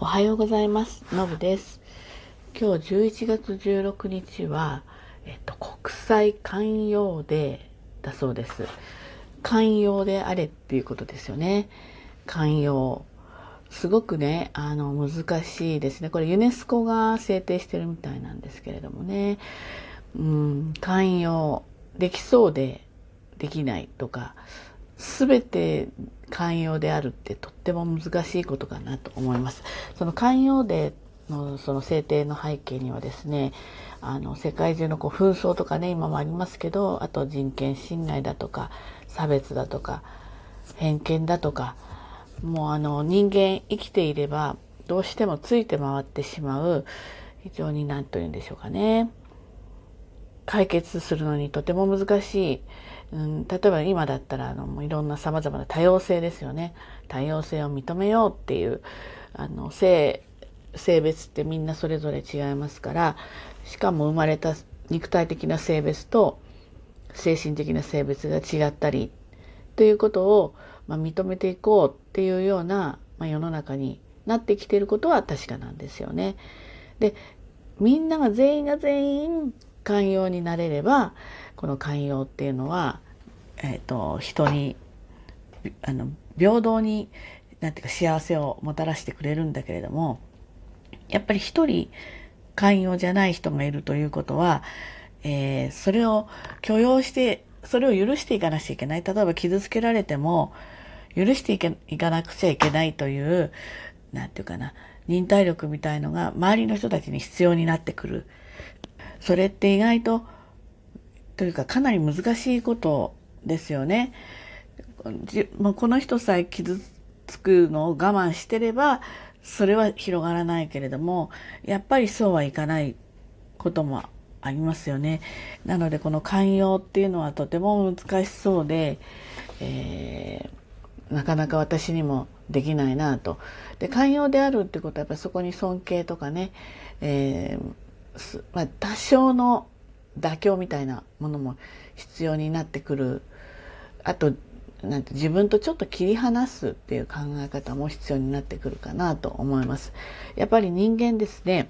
おはようございます。のぶです。今日11月16日は、えっと、国際寛容デーだそうです。寛容であれっていうことですよね。寛容。すごくね、あの、難しいですね。これユネスコが制定してるみたいなんですけれどもね。うん、寛容。できそうでできないとか、すべて寛容であるってとっても難しいことかなと思います。その寛容でのその制定の背景にはですね、あの世界中のこう紛争とかね今もありますけど、あと人権侵害だとか差別だとか偏見だとか、もうあの人間生きていればどうしてもついて回ってしまう非常に何と言うんでしょうかね。解決するのにとても難しい、うん、例えば今だったらあのいろんなさまざまな多様性ですよね多様性を認めようっていうあの性性別ってみんなそれぞれ違いますからしかも生まれた肉体的な性別と精神的な性別が違ったりということを、まあ、認めていこうっていうような、まあ、世の中になってきていることは確かなんですよね。でみんなが全員が全員寛容になれればこの寛容っていうのは、えーと、人にあの平等になんていうか幸せをもたらしてくれるんだけれどもやっぱり一人寛容じゃない人がいるということは、えー、それを許容してそれを許していかなくちゃいけない例えば傷つけられても許していけいかなくちゃいけないというなんていうかな忍耐力みたいのが周りの人たちに必要になってくる。それって意外と、というかかなり難しいことですよね。この人さえ傷つくのを我慢してれば、それは広がらないけれども、やっぱりそうはいかないこともありますよね。なのでこの寛容っていうのはとても難しそうで、えー、なかなか私にもできないなと。で、寛容であるってことはやっぱりそこに尊敬とかね、えーまあ、多少の妥協みたいなものも必要になってくるあとなんて自分とちょっと切り離すっていう考え方も必要になってくるかなと思います。やっぱり人間ですね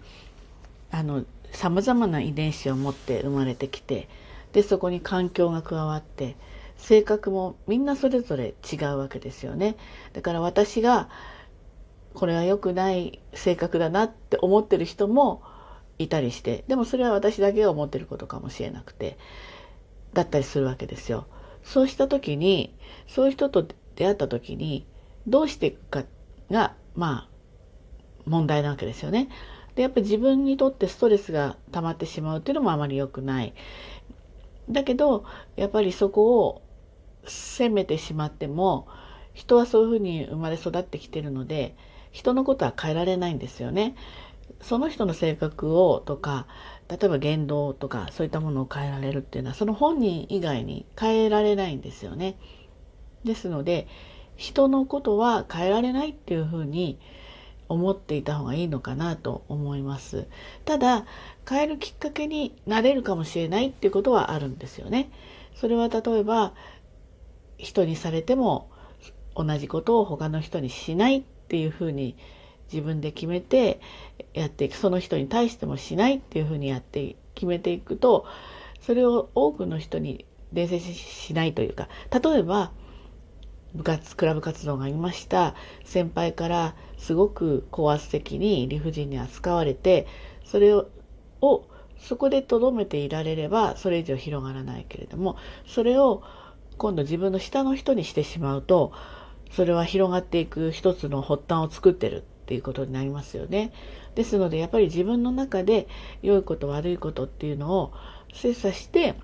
あの様々な遺伝子を持って生まれてきてでそこに環境が加わって性格もみんなそれぞれ違うわけですよね。だから私がこれは良くない性格だなって思ってる人もいたりしてでもそれは私だけが思ってることかもしれなくてだったりするわけですよ。そうした時にそういう人と出会った時にどうしていくかがまあ問題なわけですよね。でやっぱり自分にとってストレスが溜まってしまうっていうのもあまり良くない。だけどやっぱりそこを責めてしまっても人はそういうふうに生まれ育ってきてるので人のことは変えられないんですよね。その人の性格をとか例えば言動とかそういったものを変えられるっていうのはその本人以外に変えられないんですよね。ですので人のことは変えられないっていうふうに思っていた方がいいのかなと思います。ただ変えるきっかけになれるかもしれないっていうことはあるんですよね。それは例えば人にされても同じことを他の人にしないっていうふうに自分で決めてやっていく。その人に対してもしないっていうふうにやって決めていくとそれを多くの人に伝染しないというか例えば部活クラブ活動がありました。先輩からすごく高圧的に理不尽に扱われてそれををそこでとどめていられればそれ以上広がらないけれどもそれを今度自分の下の人にしてしまうとそれは広がっていく一つの発端を作ってる。っていうことになりますよね。ですのでやっぱり自分の中で良いこと悪いことっていうのを精査して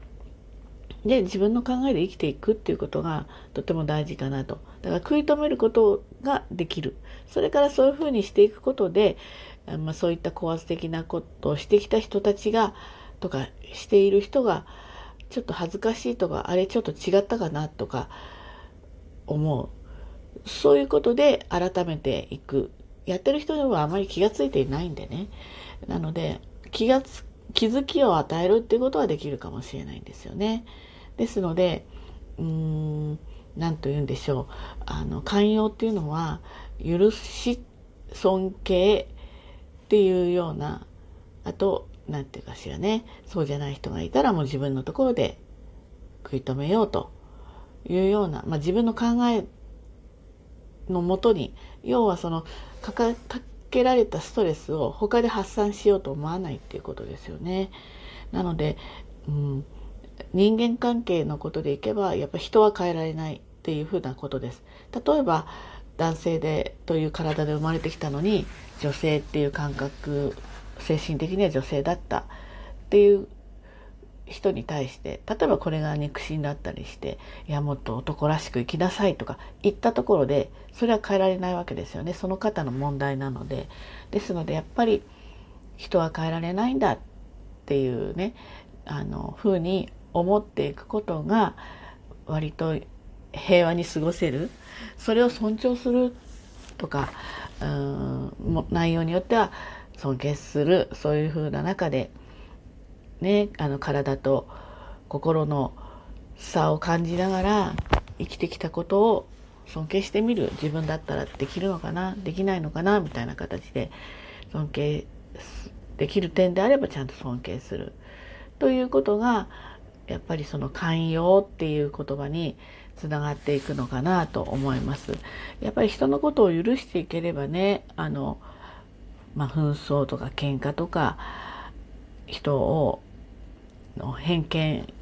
で自分の考えで生きていくっていうことがとても大事かなと。だから食い止めることができる。それからそういうふうにしていくことで、まあ、そういった高圧的なことをしてきた人たちがとかしている人がちょっと恥ずかしいとかあれちょっと違ったかなとか思う。そういうことで改めていくやってる人はあまり気がついていないんでね。なので、気がつ、気づきを与えるっていうことはできるかもしれないんですよね。ですので、うーん、何と言うんでしょう。あの、寛容っていうのは、許し尊敬っていうようなあと何て言うかしらねそうじゃない人がいたらもう自分のところで食い止めようというような、まあ、自分の考えのもとに要はそのかかかけられたストレスを他で発散しようと思わないっていうことですよね。なので、うん、人間関係のことでいけばやっぱ人は変えられないっていうふうなことです。例えば男性でという体で生まれてきたのに女性っていう感覚精神的には女性だったっていう人に対して例えばこれが肉親だったりしていやもっと男らしく生きなさいとか言ったところでそれは変えられないわけですよね。その方の問題なので。ですのでやっぱり人は変えられないんだっていうねあの風に思っていくことが割と平和に過ごせる。それを尊重するとかうん内容によっては尊敬する。そういう風な中でねあの体と心の差を感じながら生きてきたことを尊敬してみる。自分だったらできるのかな？できないのかな？みたいな形で尊敬できる点であればちゃんと尊敬する。ということがやっぱりその寛容っていう言葉につながっていくのかな？と思います。やっぱり人のことを許していければねあの、まあ、紛争とか喧嘩とか人をの偏見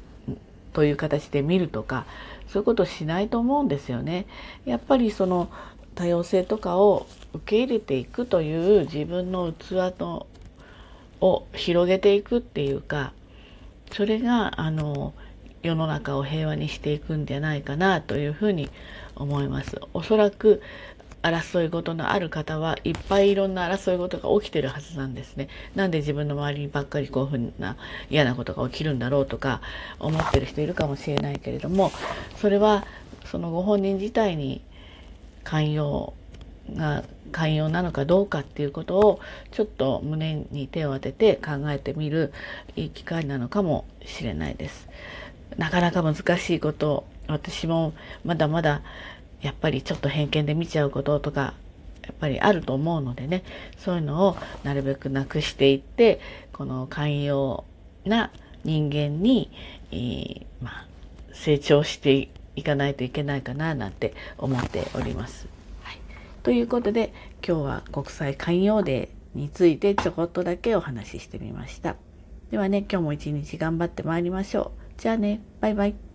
という形で見るとかそういうことをしないと思うんですよね。やっぱりその多様性とかを受け入れていくという自分の器のを広げていくっていうかそれがあの世の中を平和にしていくんじゃないかなというふうに思います。おそらく争い事のある方はいっぱいいろんな争い事が起きてるはずなんですね。なんで自分の周りにばっかりこういうふうな嫌なことが起きるんだろうとか思ってる人いるかもしれないけれどもそれはそのご本人自体に寛容が寛容なのかどうかっていうことをちょっと胸に手を当てて考えてみるいい機会なのかもしれないです。なかなか難しいこと私もまだまだやっぱりちょっと偏見で見ちゃうこととかやっぱりあると思うのでねそういうのをなるべくなくしていってこの寛容な人間に、えー、まあ、成長していかないといけないかななんて思っております。はい、ということで今日は国際寛容デーについてちょこっとだけお話ししてみました。ではね今日も一日頑張ってまいりましょう。じゃあねバイバイ。